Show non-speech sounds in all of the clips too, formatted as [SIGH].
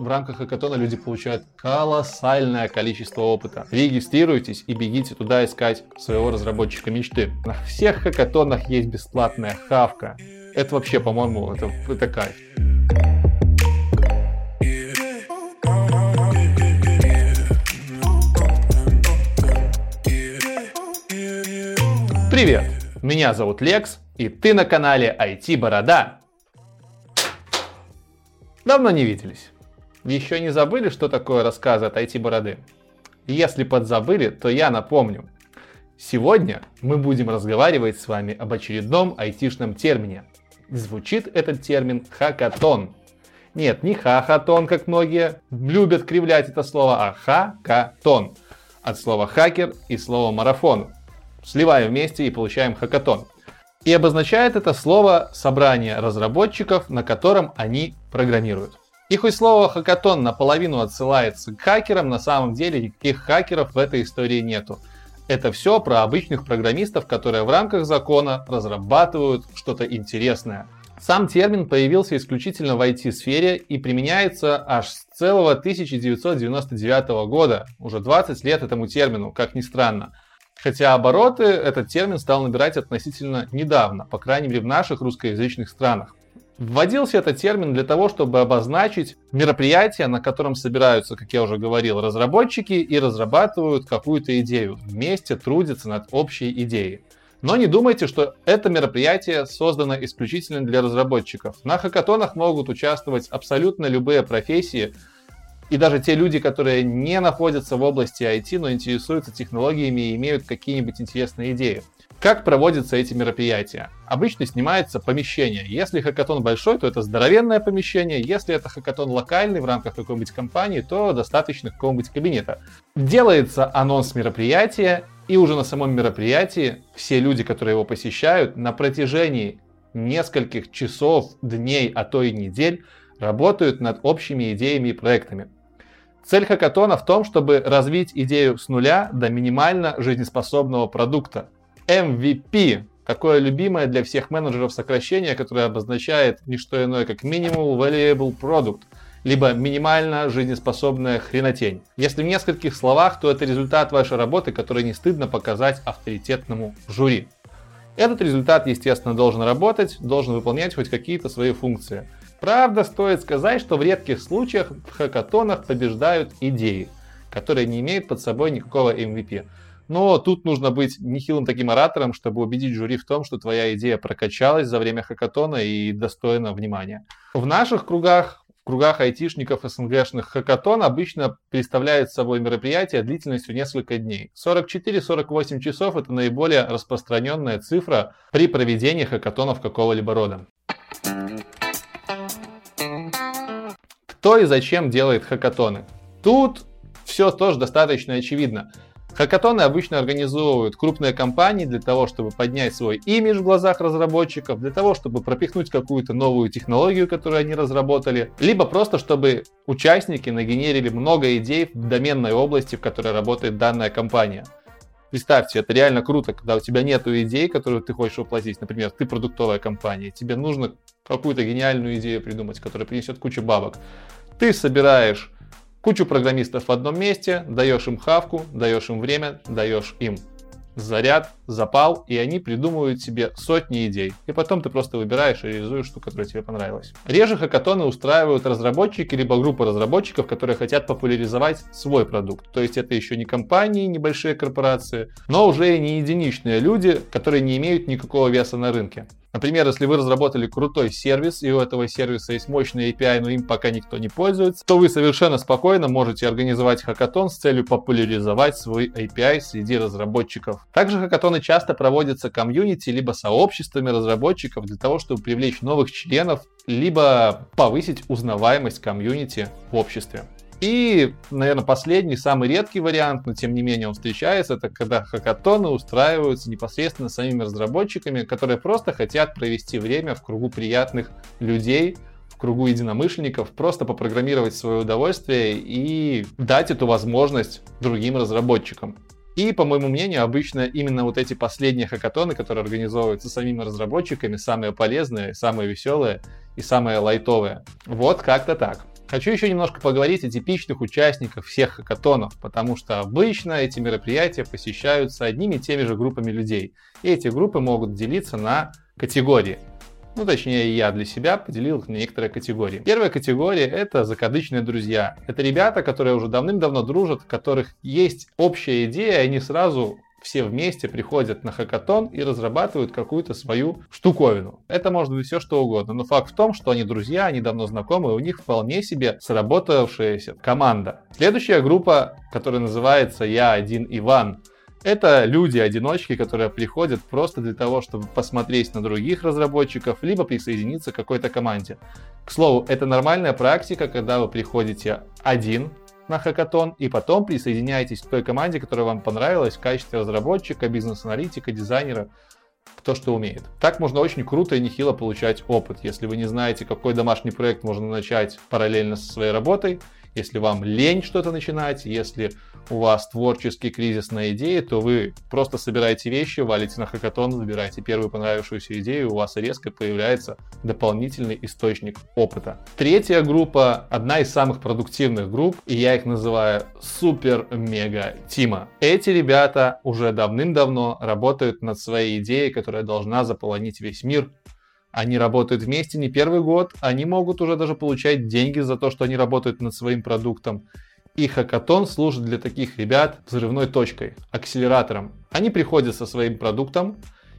в рамках хакатона люди получают колоссальное количество опыта. Регистрируйтесь и бегите туда искать своего разработчика мечты. На всех хакатонах есть бесплатная хавка. Это вообще, по-моему, это, это кайф. Привет! Меня зовут Лекс, и ты на канале IT Борода. Давно не виделись. Еще не забыли, что такое рассказы от IT Бороды? Если подзабыли, то я напомню. Сегодня мы будем разговаривать с вами об очередном айтишном термине. Звучит этот термин хакатон. Нет, не хахатон, как многие любят кривлять это слово, а хакатон. От слова хакер и слова марафон сливаем вместе и получаем хакатон. И обозначает это слово собрание разработчиков, на котором они программируют. И хоть слово хакатон наполовину отсылается к хакерам, на самом деле никаких хакеров в этой истории нету. Это все про обычных программистов, которые в рамках закона разрабатывают что-то интересное. Сам термин появился исключительно в IT-сфере и применяется аж с целого 1999 года. Уже 20 лет этому термину, как ни странно. Хотя обороты этот термин стал набирать относительно недавно, по крайней мере в наших русскоязычных странах. Вводился этот термин для того, чтобы обозначить мероприятие, на котором собираются, как я уже говорил, разработчики и разрабатывают какую-то идею, вместе трудятся над общей идеей. Но не думайте, что это мероприятие создано исключительно для разработчиков. На хакатонах могут участвовать абсолютно любые профессии, и даже те люди, которые не находятся в области IT, но интересуются технологиями и имеют какие-нибудь интересные идеи. Как проводятся эти мероприятия? Обычно снимается помещение. Если хакатон большой, то это здоровенное помещение. Если это хакатон локальный в рамках какой-нибудь компании, то достаточно какого-нибудь кабинета. Делается анонс мероприятия, и уже на самом мероприятии все люди, которые его посещают, на протяжении нескольких часов, дней, а то и недель работают над общими идеями и проектами. Цель хакатона в том, чтобы развить идею с нуля до минимально жизнеспособного продукта. MVP – такое любимое для всех менеджеров сокращение, которое обозначает не что иное, как Minimal Valuable Product, либо минимально жизнеспособная хренотень. Если в нескольких словах, то это результат вашей работы, который не стыдно показать авторитетному жюри. Этот результат, естественно, должен работать, должен выполнять хоть какие-то свои функции. Правда, стоит сказать, что в редких случаях в хакатонах побеждают идеи, которые не имеют под собой никакого MVP. Но тут нужно быть нехилым таким оратором, чтобы убедить жюри в том, что твоя идея прокачалась за время хакатона и достойна внимания. В наших кругах, в кругах айтишников СНГшных хакатон обычно представляет собой мероприятие длительностью несколько дней. 44-48 часов – это наиболее распространенная цифра при проведении хакатонов какого-либо рода. Кто и зачем делает хакатоны? Тут все тоже достаточно очевидно. Хакатоны обычно организовывают крупные компании для того, чтобы поднять свой имидж в глазах разработчиков, для того, чтобы пропихнуть какую-то новую технологию, которую они разработали, либо просто, чтобы участники нагенерили много идей в доменной области, в которой работает данная компания. Представьте, это реально круто, когда у тебя нет идей, которую ты хочешь воплотить. Например, ты продуктовая компания, тебе нужно какую-то гениальную идею придумать, которая принесет кучу бабок. Ты собираешь кучу программистов в одном месте, даешь им хавку, даешь им время, даешь им заряд, запал, и они придумывают себе сотни идей. И потом ты просто выбираешь и реализуешь ту, которая тебе понравилась. Реже хакатоны устраивают разработчики, либо группы разработчиков, которые хотят популяризовать свой продукт. То есть это еще не компании, небольшие корпорации, но уже и не единичные люди, которые не имеют никакого веса на рынке. Например, если вы разработали крутой сервис, и у этого сервиса есть мощный API, но им пока никто не пользуется, то вы совершенно спокойно можете организовать хакатон с целью популяризовать свой API среди разработчиков. Также хакатоны часто проводятся комьюнити, либо сообществами разработчиков для того, чтобы привлечь новых членов, либо повысить узнаваемость комьюнити в обществе. И, наверное, последний, самый редкий вариант, но тем не менее он встречается, это когда хакатоны устраиваются непосредственно самими разработчиками, которые просто хотят провести время в кругу приятных людей, в кругу единомышленников, просто попрограммировать свое удовольствие и дать эту возможность другим разработчикам. И, по моему мнению, обычно именно вот эти последние хакатоны, которые организовываются самими разработчиками, самые полезные, самые веселые и самые лайтовые. Вот как-то так. Хочу еще немножко поговорить о типичных участниках всех хакатонов, потому что обычно эти мероприятия посещаются одними и теми же группами людей. И эти группы могут делиться на категории. Ну, точнее, я для себя поделил их на некоторые категории. Первая категория — это закадычные друзья. Это ребята, которые уже давным-давно дружат, у которых есть общая идея, и они сразу все вместе приходят на хакатон и разрабатывают какую-то свою штуковину. Это может быть все что угодно, но факт в том, что они друзья, они давно знакомы, и у них вполне себе сработавшаяся команда. Следующая группа, которая называется «Я один Иван», это люди-одиночки, которые приходят просто для того, чтобы посмотреть на других разработчиков, либо присоединиться к какой-то команде. К слову, это нормальная практика, когда вы приходите один на хакатон и потом присоединяетесь к той команде, которая вам понравилась в качестве разработчика, бизнес-аналитика, дизайнера, кто что умеет. Так можно очень круто и нехило получать опыт. Если вы не знаете, какой домашний проект можно начать параллельно со своей работой, если вам лень что-то начинать, если у вас творческий кризис на идее, то вы просто собираете вещи, валите на хакатон, выбираете первую понравившуюся идею, у вас резко появляется дополнительный источник опыта. Третья группа, одна из самых продуктивных групп, и я их называю супер-мега тима. Эти ребята уже давным-давно работают над своей идеей, которая должна заполонить весь мир, они работают вместе не первый год, они могут уже даже получать деньги за то, что они работают над своим продуктом. И хакатон служит для таких ребят взрывной точкой, акселератором. Они приходят со своим продуктом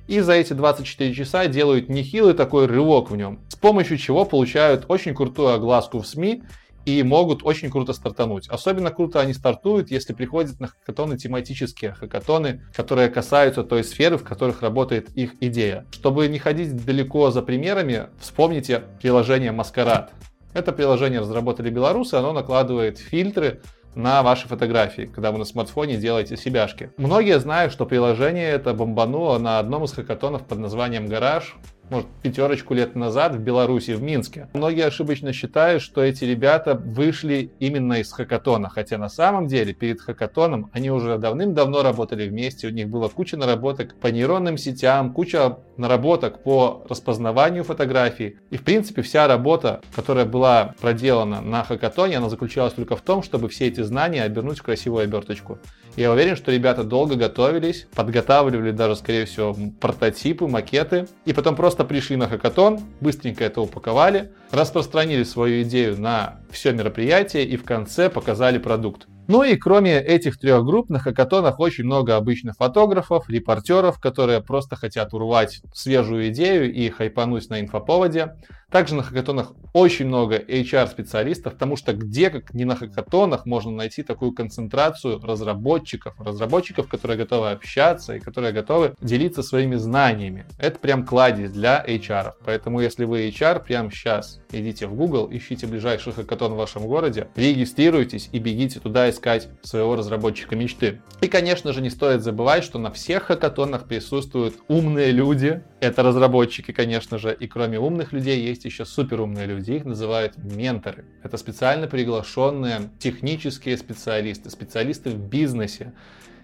и за эти 24 часа делают нехилый такой рывок в нем, с помощью чего получают очень крутую огласку в СМИ и могут очень круто стартануть. Особенно круто они стартуют, если приходят на хакатоны тематические хакатоны, которые касаются той сферы, в которых работает их идея. Чтобы не ходить далеко за примерами, вспомните приложение Маскарад. Это приложение разработали белорусы, оно накладывает фильтры на ваши фотографии, когда вы на смартфоне делаете себяшки. Многие знают, что приложение это бомбануло на одном из хакатонов под названием «Гараж», может, пятерочку лет назад в Беларуси, в Минске. Многие ошибочно считают, что эти ребята вышли именно из хакатона, хотя на самом деле перед хакатоном они уже давным-давно работали вместе, у них была куча наработок по нейронным сетям, куча наработок по распознаванию фотографий. И в принципе вся работа, которая была проделана на хакатоне, она заключалась только в том, чтобы все эти знания обернуть в красивую оберточку. Я уверен, что ребята долго готовились, подготавливали даже, скорее всего, прототипы, макеты, и потом просто пришли на хакатон, быстренько это упаковали, распространили свою идею на все мероприятие и в конце показали продукт. Ну и кроме этих трех групп, на хакатонах очень много обычных фотографов, репортеров, которые просто хотят урвать свежую идею и хайпануть на инфоповоде. Также на хакатонах очень много HR-специалистов, потому что где, как не на хакатонах, можно найти такую концентрацию разработчиков, разработчиков, которые готовы общаться и которые готовы делиться своими знаниями. Это прям кладезь для HR. Поэтому, если вы HR, прямо сейчас идите в Google, ищите ближайший хакатон в вашем городе, регистрируйтесь и бегите туда искать своего разработчика мечты. И, конечно же, не стоит забывать, что на всех хакатонах присутствуют умные люди. Это разработчики, конечно же, и кроме умных людей есть еще суперумные люди, их называют менторы. Это специально приглашенные технические специалисты, специалисты в бизнесе,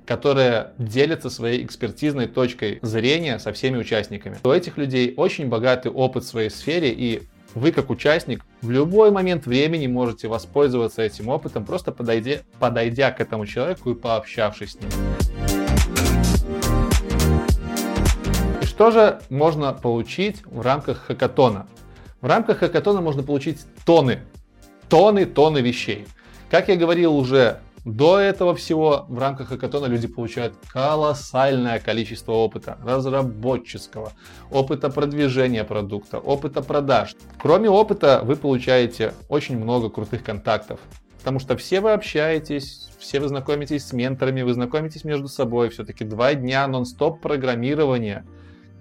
которые делятся своей экспертизной точкой зрения со всеми участниками. У этих людей очень богатый опыт в своей сфере, и вы, как участник, в любой момент времени можете воспользоваться этим опытом, просто подойдя, подойдя к этому человеку и пообщавшись с ним. И что же можно получить в рамках хакатона? В рамках хакатона можно получить тонны, тонны, тонны вещей. Как я говорил уже до этого всего, в рамках хакатона люди получают колоссальное количество опыта разработческого, опыта продвижения продукта, опыта продаж. Кроме опыта, вы получаете очень много крутых контактов. Потому что все вы общаетесь, все вы знакомитесь с менторами, вы знакомитесь между собой. Все-таки два дня нон-стоп программирования –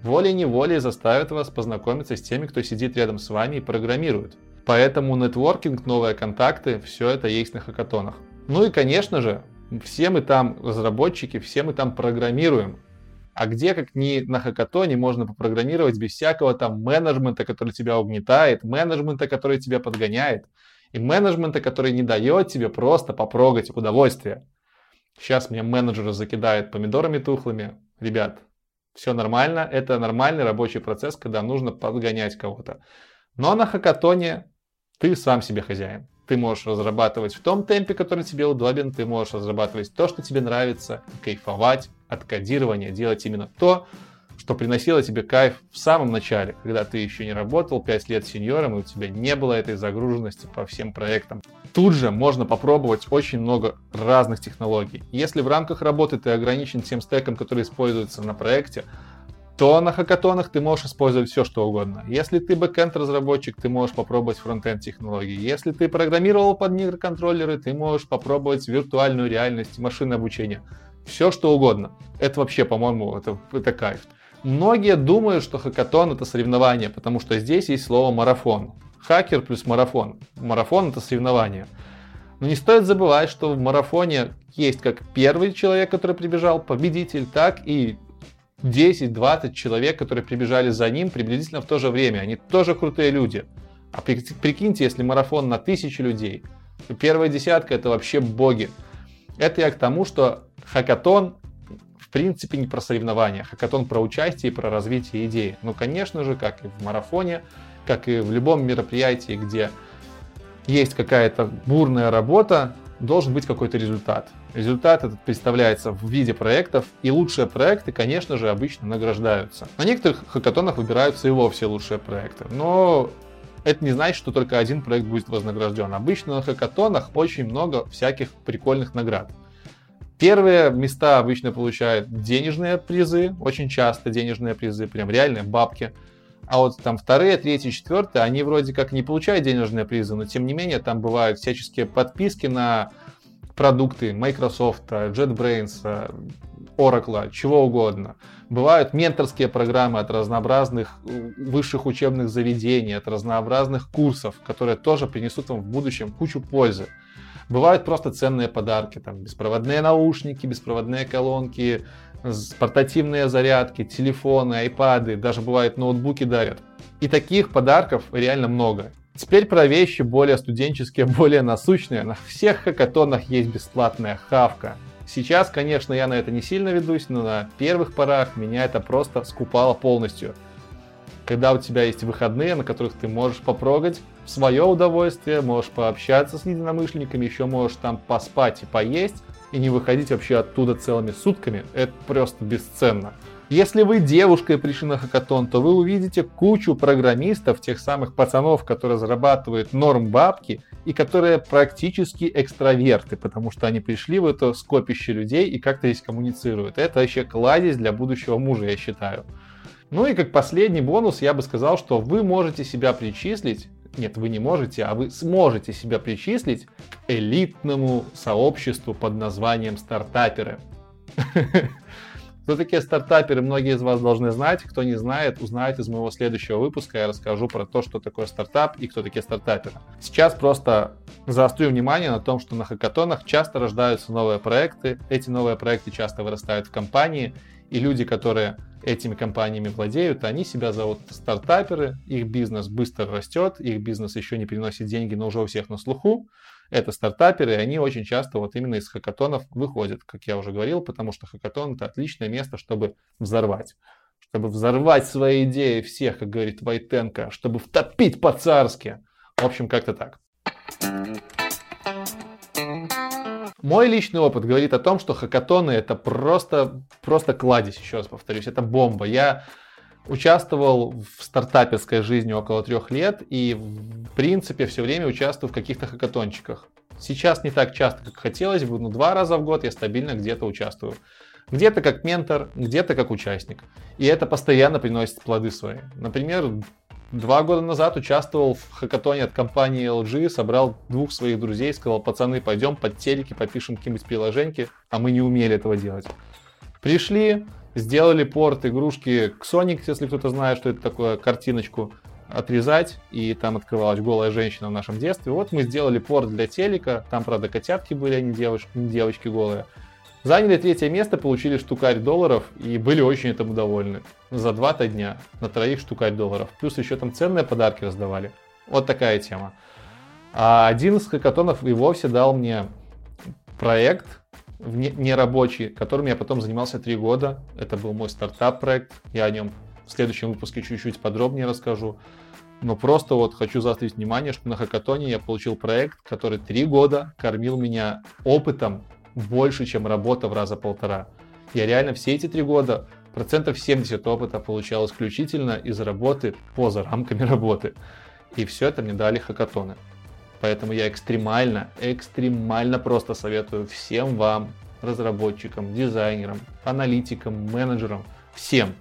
волей-неволей заставит вас познакомиться с теми, кто сидит рядом с вами и программирует. Поэтому нетворкинг, новые контакты, все это есть на хакатонах. Ну и, конечно же, все мы там разработчики, все мы там программируем. А где, как ни на хакатоне, можно попрограммировать без всякого там менеджмента, который тебя угнетает, менеджмента, который тебя подгоняет, и менеджмента, который не дает тебе просто попрогать удовольствие. Сейчас меня менеджеры закидают помидорами тухлыми. Ребят, все нормально, это нормальный рабочий процесс, когда нужно подгонять кого-то. Но на хакатоне ты сам себе хозяин. Ты можешь разрабатывать в том темпе, который тебе удобен, ты можешь разрабатывать то, что тебе нравится, кайфовать от кодирования, делать именно то, что приносило тебе кайф в самом начале, когда ты еще не работал 5 лет сеньором, и у тебя не было этой загруженности по всем проектам. Тут же можно попробовать очень много разных технологий. Если в рамках работы ты ограничен тем стеком, который используется на проекте, то на хакатонах ты можешь использовать все, что угодно. Если ты бэкенд разработчик, ты можешь попробовать фронтенд технологии. Если ты программировал под микроконтроллеры, ты можешь попробовать виртуальную реальность, машинное обучение. Все, что угодно. Это вообще, по-моему, это, это кайф. Многие думают, что хакатон это соревнование, потому что здесь есть слово марафон. Хакер плюс марафон. Марафон это соревнование. Но не стоит забывать, что в марафоне есть как первый человек, который прибежал, победитель, так и 10-20 человек, которые прибежали за ним приблизительно в то же время. Они тоже крутые люди. А прикиньте, если марафон на тысячи людей, то первая десятка это вообще боги. Это я к тому, что хакатон в принципе не про соревнования. Хакатон про участие и про развитие идеи. Ну, конечно же, как и в марафоне, как и в любом мероприятии, где есть какая-то бурная работа, должен быть какой-то результат. Результат этот представляется в виде проектов, и лучшие проекты, конечно же, обычно награждаются. На некоторых хакатонах выбираются и вовсе лучшие проекты, но это не значит, что только один проект будет вознагражден. Обычно на хакатонах очень много всяких прикольных наград. Первые места обычно получают денежные призы, очень часто денежные призы, прям реальные бабки. А вот там вторые, третьи, четвертые, они вроде как не получают денежные призы, но тем не менее там бывают всяческие подписки на продукты Microsoft, JetBrains, Oracle, чего угодно. Бывают менторские программы от разнообразных высших учебных заведений, от разнообразных курсов, которые тоже принесут вам в будущем кучу пользы. Бывают просто ценные подарки, там беспроводные наушники, беспроводные колонки, портативные зарядки, телефоны, айпады, даже бывают ноутбуки дарят. И таких подарков реально много. Теперь про вещи более студенческие, [LAUGHS] более насущные. На всех хакатонах есть бесплатная хавка. Сейчас, конечно, я на это не сильно ведусь, но на первых порах меня это просто скупало полностью. Когда у тебя есть выходные, на которых ты можешь попрогать в свое удовольствие, можешь пообщаться с единомышленниками, еще можешь там поспать и поесть, и не выходить вообще оттуда целыми сутками, это просто бесценно. Если вы девушкой пришли на хакатон, то вы увидите кучу программистов, тех самых пацанов, которые зарабатывают норм бабки и которые практически экстраверты, потому что они пришли в это скопище людей и как-то здесь коммуницируют. Это вообще кладезь для будущего мужа, я считаю. Ну и как последний бонус я бы сказал, что вы можете себя причислить нет, вы не можете, а вы сможете себя причислить элитному сообществу под названием стартаперы. [LAUGHS] Кто такие стартаперы, многие из вас должны знать. Кто не знает, узнает из моего следующего выпуска. Я расскажу про то, что такое стартап и кто такие стартаперы. Сейчас просто заострю внимание на том, что на хакатонах часто рождаются новые проекты. Эти новые проекты часто вырастают в компании. И люди, которые этими компаниями владеют, они себя зовут стартаперы, их бизнес быстро растет, их бизнес еще не приносит деньги, но уже у всех на слуху это стартаперы, и они очень часто вот именно из хакатонов выходят, как я уже говорил, потому что хакатон это отличное место, чтобы взорвать. Чтобы взорвать свои идеи всех, как говорит Войтенко, чтобы втопить по-царски. В общем, как-то так. Мой личный опыт говорит о том, что хакатоны это просто, просто кладезь, еще раз повторюсь, это бомба. Я участвовал в стартаперской жизни около трех лет и, в принципе, все время участвую в каких-то хакатончиках. Сейчас не так часто, как хотелось бы, но два раза в год я стабильно где-то участвую. Где-то как ментор, где-то как участник. И это постоянно приносит плоды свои. Например, два года назад участвовал в хакатоне от компании LG, собрал двух своих друзей, сказал, пацаны, пойдем под телеки, попишем какие-нибудь приложеньки, а мы не умели этого делать. Пришли, Сделали порт игрушки к Sonic, если кто-то знает, что это такое, картиночку отрезать, и там открывалась голая женщина в нашем детстве. Вот мы сделали порт для телека, там, правда, котятки были, а не девушки, не девочки голые. Заняли третье место, получили штукарь долларов и были очень этому довольны. За два-то дня на троих штукарь долларов. Плюс еще там ценные подарки раздавали. Вот такая тема. А один из хакатонов и вовсе дал мне проект, нерабочий, которым я потом занимался три года. Это был мой стартап-проект. Я о нем в следующем выпуске чуть-чуть подробнее расскажу. но просто вот хочу заострить внимание, что на Хакатоне я получил проект, который три года кормил меня опытом больше, чем работа в раза полтора. Я реально все эти три года процентов 70 опыта получал исключительно из работы поза рамками [LAUGHS] работы. И все это мне дали хакатоны. Поэтому я экстремально, экстремально просто советую всем вам, разработчикам, дизайнерам, аналитикам, менеджерам, всем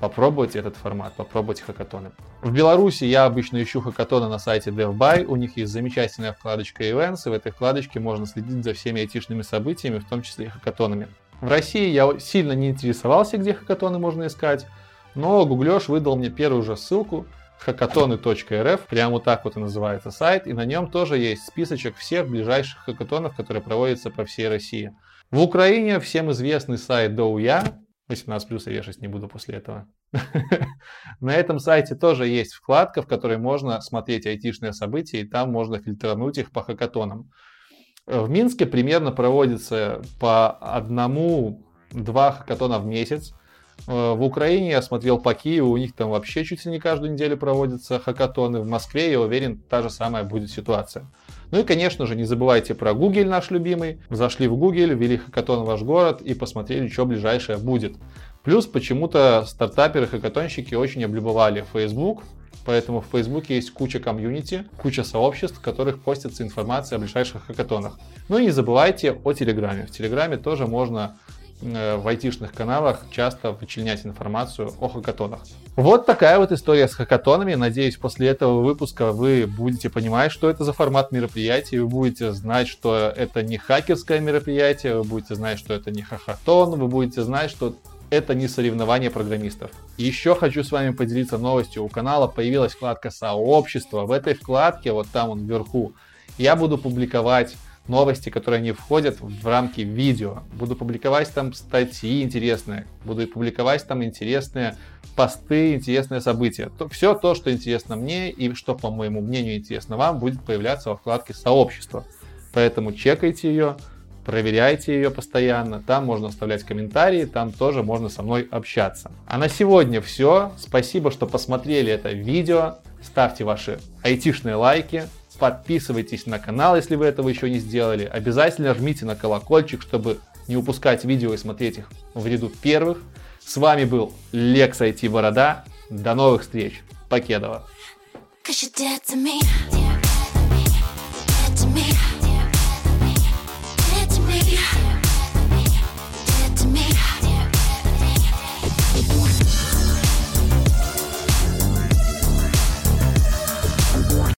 попробовать этот формат, попробовать хакатоны. В Беларуси я обычно ищу хакатоны на сайте DevBuy, у них есть замечательная вкладочка Events, и в этой вкладочке можно следить за всеми айтишными событиями, в том числе и хакатонами. В России я сильно не интересовался, где хакатоны можно искать, но Гуглёш выдал мне первую же ссылку хакатоны.рф, прямо так вот и называется сайт, и на нем тоже есть списочек всех ближайших хакатонов, которые проводятся по всей России. В Украине всем известный сайт Доуя, 18 плюс я вешать не буду после этого. [LAUGHS] На этом сайте тоже есть вкладка, в которой можно смотреть айтишные события, и там можно фильтрануть их по хакатонам. В Минске примерно проводится по одному-два хакатона в месяц. Э, в Украине я смотрел по Киеву, у них там вообще чуть ли не каждую неделю проводятся хакатоны. В Москве, я уверен, та же самая будет ситуация. Ну и, конечно же, не забывайте про Google наш любимый. Зашли в Google, ввели хакатон в ваш город и посмотрели, что ближайшее будет. Плюс почему-то стартаперы-хакатонщики очень облюбовали Facebook, Поэтому в Facebook есть куча комьюнити, куча сообществ, в которых постится информация о ближайших хакатонах. Ну и не забывайте о Телеграме. В Телеграме тоже можно в айтишных каналах часто вычленять информацию о хакатонах. Вот такая вот история с хакатонами. Надеюсь, после этого выпуска вы будете понимать, что это за формат мероприятия, вы будете знать, что это не хакерское мероприятие, вы будете знать, что это не хакатон, вы будете знать, что это не соревнование программистов. Еще хочу с вами поделиться новостью. У канала появилась вкладка сообщества. В этой вкладке, вот там он вверху, я буду публиковать новости, которые не входят в рамки видео. Буду публиковать там статьи интересные, буду публиковать там интересные посты, интересные события. То, все то, что интересно мне и что, по моему мнению, интересно вам, будет появляться во вкладке сообщества. Поэтому чекайте ее, проверяйте ее постоянно, там можно оставлять комментарии, там тоже можно со мной общаться. А на сегодня все. Спасибо, что посмотрели это видео. Ставьте ваши айтишные лайки, подписывайтесь на канал, если вы этого еще не сделали. Обязательно жмите на колокольчик, чтобы не упускать видео и смотреть их в ряду первых. С вами был Лекс IT Борода. До новых встреч. Покедова. Cause